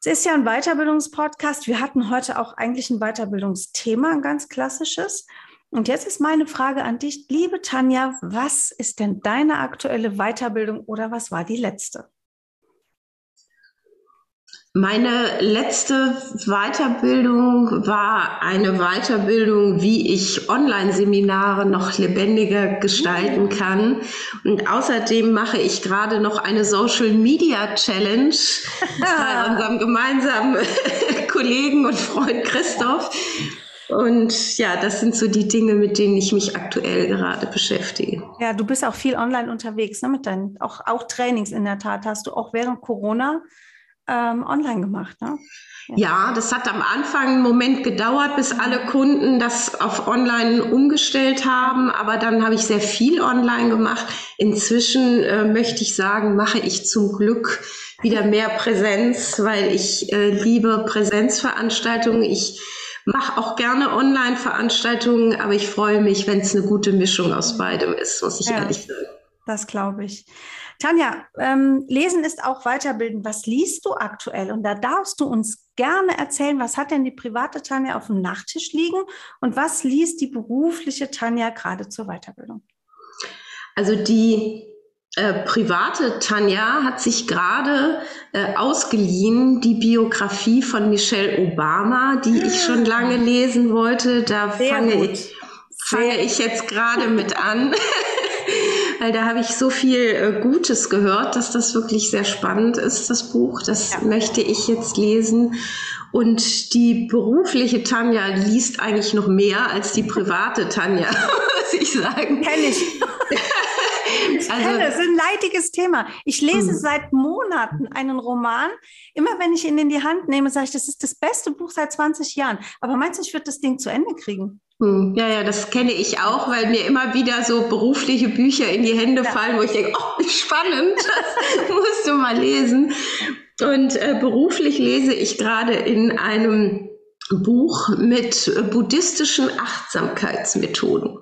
Es ist ja ein Weiterbildungspodcast. Wir hatten heute auch eigentlich ein Weiterbildungsthema, ein ganz klassisches. Und jetzt ist meine Frage an dich, liebe Tanja, was ist denn deine aktuelle Weiterbildung oder was war die letzte? Meine letzte Weiterbildung war eine Weiterbildung, wie ich Online-Seminare noch lebendiger gestalten kann. Und außerdem mache ich gerade noch eine Social Media Challenge bei unserem gemeinsamen Kollegen und Freund Christoph. Und ja, das sind so die Dinge, mit denen ich mich aktuell gerade beschäftige. Ja, du bist auch viel online unterwegs, ne? Mit deinen auch, auch Trainings in der Tat hast du auch während Corona ähm, online gemacht. Ne? Ja. das hat am Anfang einen Moment gedauert, bis alle Kunden das auf online umgestellt haben. Aber dann habe ich sehr viel online gemacht. Inzwischen äh, möchte ich sagen, mache ich zum Glück wieder mehr Präsenz, weil ich äh, liebe Präsenzveranstaltungen. Ich mache auch gerne Online-Veranstaltungen, aber ich freue mich, wenn es eine gute Mischung aus beidem ist, muss ich ja, ehrlich sagen. Das glaube ich. Tanja, ähm, Lesen ist auch weiterbilden. Was liest du aktuell? Und da darfst du uns gerne erzählen, was hat denn die private Tanja auf dem Nachttisch liegen und was liest die berufliche Tanja gerade zur Weiterbildung? Also die äh, private Tanja hat sich gerade äh, ausgeliehen, die Biografie von Michelle Obama, die ich schon ah. lange lesen wollte. Da fange ich, fange ich jetzt gerade mit an. weil da habe ich so viel äh, Gutes gehört, dass das wirklich sehr spannend ist, das Buch. Das ja. möchte ich jetzt lesen. Und die berufliche Tanja liest eigentlich noch mehr als die private Tanja, muss ich sagen. Kenn ich. Also, das ist ein leidiges Thema. Ich lese hm. seit Monaten einen Roman. Immer wenn ich ihn in die Hand nehme, sage ich, das ist das beste Buch seit 20 Jahren. Aber meinst du, ich würde das Ding zu Ende kriegen? Hm, ja, ja, das kenne ich auch, weil mir immer wieder so berufliche Bücher in die Hände ja. fallen, wo ich denke, oh, spannend, das musst du mal lesen. Und äh, beruflich lese ich gerade in einem Buch mit buddhistischen Achtsamkeitsmethoden.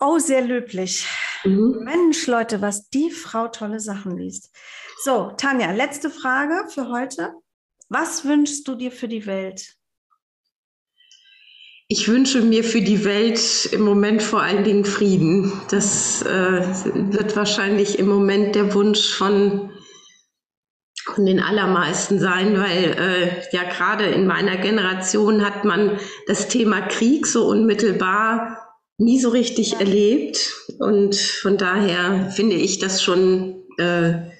Oh, sehr löblich. Mhm. Mensch, Leute, was die Frau tolle Sachen liest. So, Tanja, letzte Frage für heute. Was wünschst du dir für die Welt? Ich wünsche mir für die Welt im Moment vor allen Dingen Frieden. Das äh, wird wahrscheinlich im Moment der Wunsch von, von den allermeisten sein, weil äh, ja gerade in meiner Generation hat man das Thema Krieg so unmittelbar nie so richtig erlebt. Und von daher finde ich das schon äh,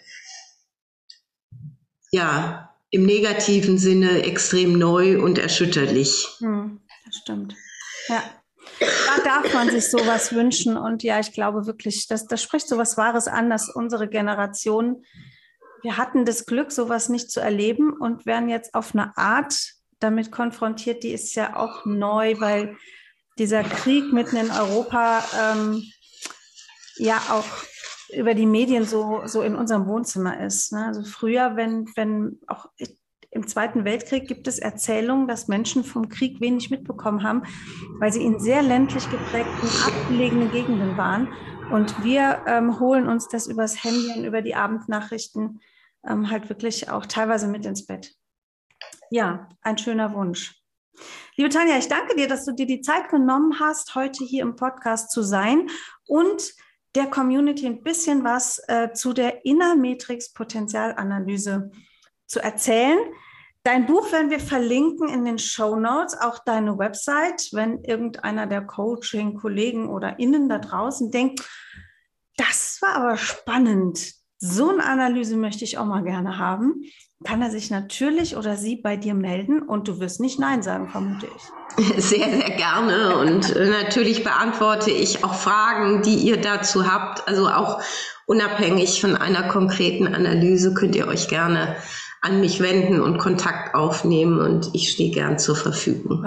ja im negativen Sinne extrem neu und erschütterlich. Hm stimmt. Ja. Da darf man sich sowas wünschen. Und ja, ich glaube wirklich, das, das spricht so was Wahres an, dass unsere Generation, wir hatten das Glück, sowas nicht zu erleben und werden jetzt auf eine Art damit konfrontiert, die ist ja auch neu, weil dieser Krieg mitten in Europa ähm, ja auch über die Medien so, so in unserem Wohnzimmer ist. Ne? Also früher, wenn, wenn auch im Zweiten Weltkrieg gibt es Erzählungen, dass Menschen vom Krieg wenig mitbekommen haben, weil sie in sehr ländlich geprägten, abgelegenen Gegenden waren. Und wir ähm, holen uns das übers Handy und über die Abendnachrichten ähm, halt wirklich auch teilweise mit ins Bett. Ja, ein schöner Wunsch. Liebe Tanja, ich danke dir, dass du dir die Zeit genommen hast, heute hier im Podcast zu sein und der Community ein bisschen was äh, zu der Innermatrix Potenzialanalyse zu erzählen. Dein Buch werden wir verlinken in den Show Notes, auch deine Website, wenn irgendeiner der Coaching-Kollegen oder Innen da draußen denkt, das war aber spannend. So eine Analyse möchte ich auch mal gerne haben. Kann er sich natürlich oder sie bei dir melden und du wirst nicht Nein sagen, vermute ich. Sehr, sehr gerne. Und äh, natürlich beantworte ich auch Fragen, die ihr dazu habt. Also auch unabhängig von einer konkreten Analyse könnt ihr euch gerne an mich wenden und Kontakt aufnehmen und ich stehe gern zur Verfügung.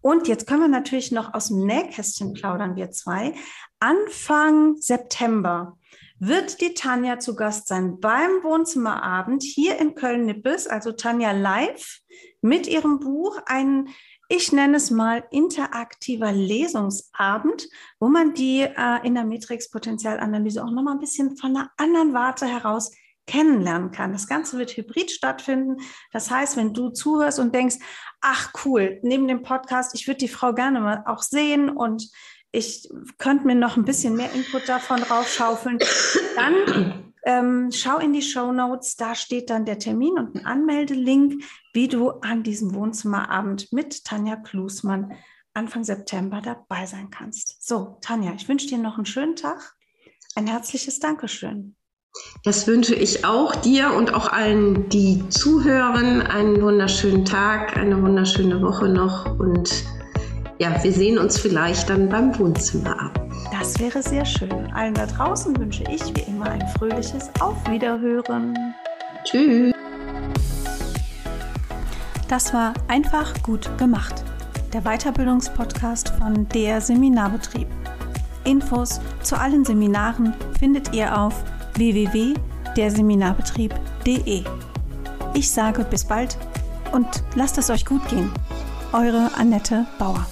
Und jetzt können wir natürlich noch aus dem Nähkästchen plaudern, wir zwei. Anfang September wird die Tanja zu Gast sein beim Wohnzimmerabend hier in Köln-Nippes, also Tanja live mit ihrem Buch, ein ich nenne es mal interaktiver Lesungsabend, wo man die äh, in der Matrix-Potenzialanalyse auch nochmal ein bisschen von einer anderen Warte heraus kennenlernen kann. Das Ganze wird hybrid stattfinden. Das heißt, wenn du zuhörst und denkst, ach cool, neben dem Podcast, ich würde die Frau gerne mal auch sehen und ich könnte mir noch ein bisschen mehr Input davon raufschaufeln, dann ähm, schau in die Show Notes, da steht dann der Termin und ein Anmeldelink, wie du an diesem Wohnzimmerabend mit Tanja Klusmann Anfang September dabei sein kannst. So, Tanja, ich wünsche dir noch einen schönen Tag. Ein herzliches Dankeschön. Das wünsche ich auch dir und auch allen, die zuhören. Einen wunderschönen Tag, eine wunderschöne Woche noch und ja, wir sehen uns vielleicht dann beim Wohnzimmerabend. Das wäre sehr schön. Allen da draußen wünsche ich wie immer ein fröhliches Auf Wiederhören. Tschüss. Das war einfach gut gemacht. Der Weiterbildungspodcast von der Seminarbetrieb. Infos zu allen Seminaren findet ihr auf www.derseminarbetrieb.de. Ich sage bis bald und lasst es euch gut gehen. Eure Annette Bauer.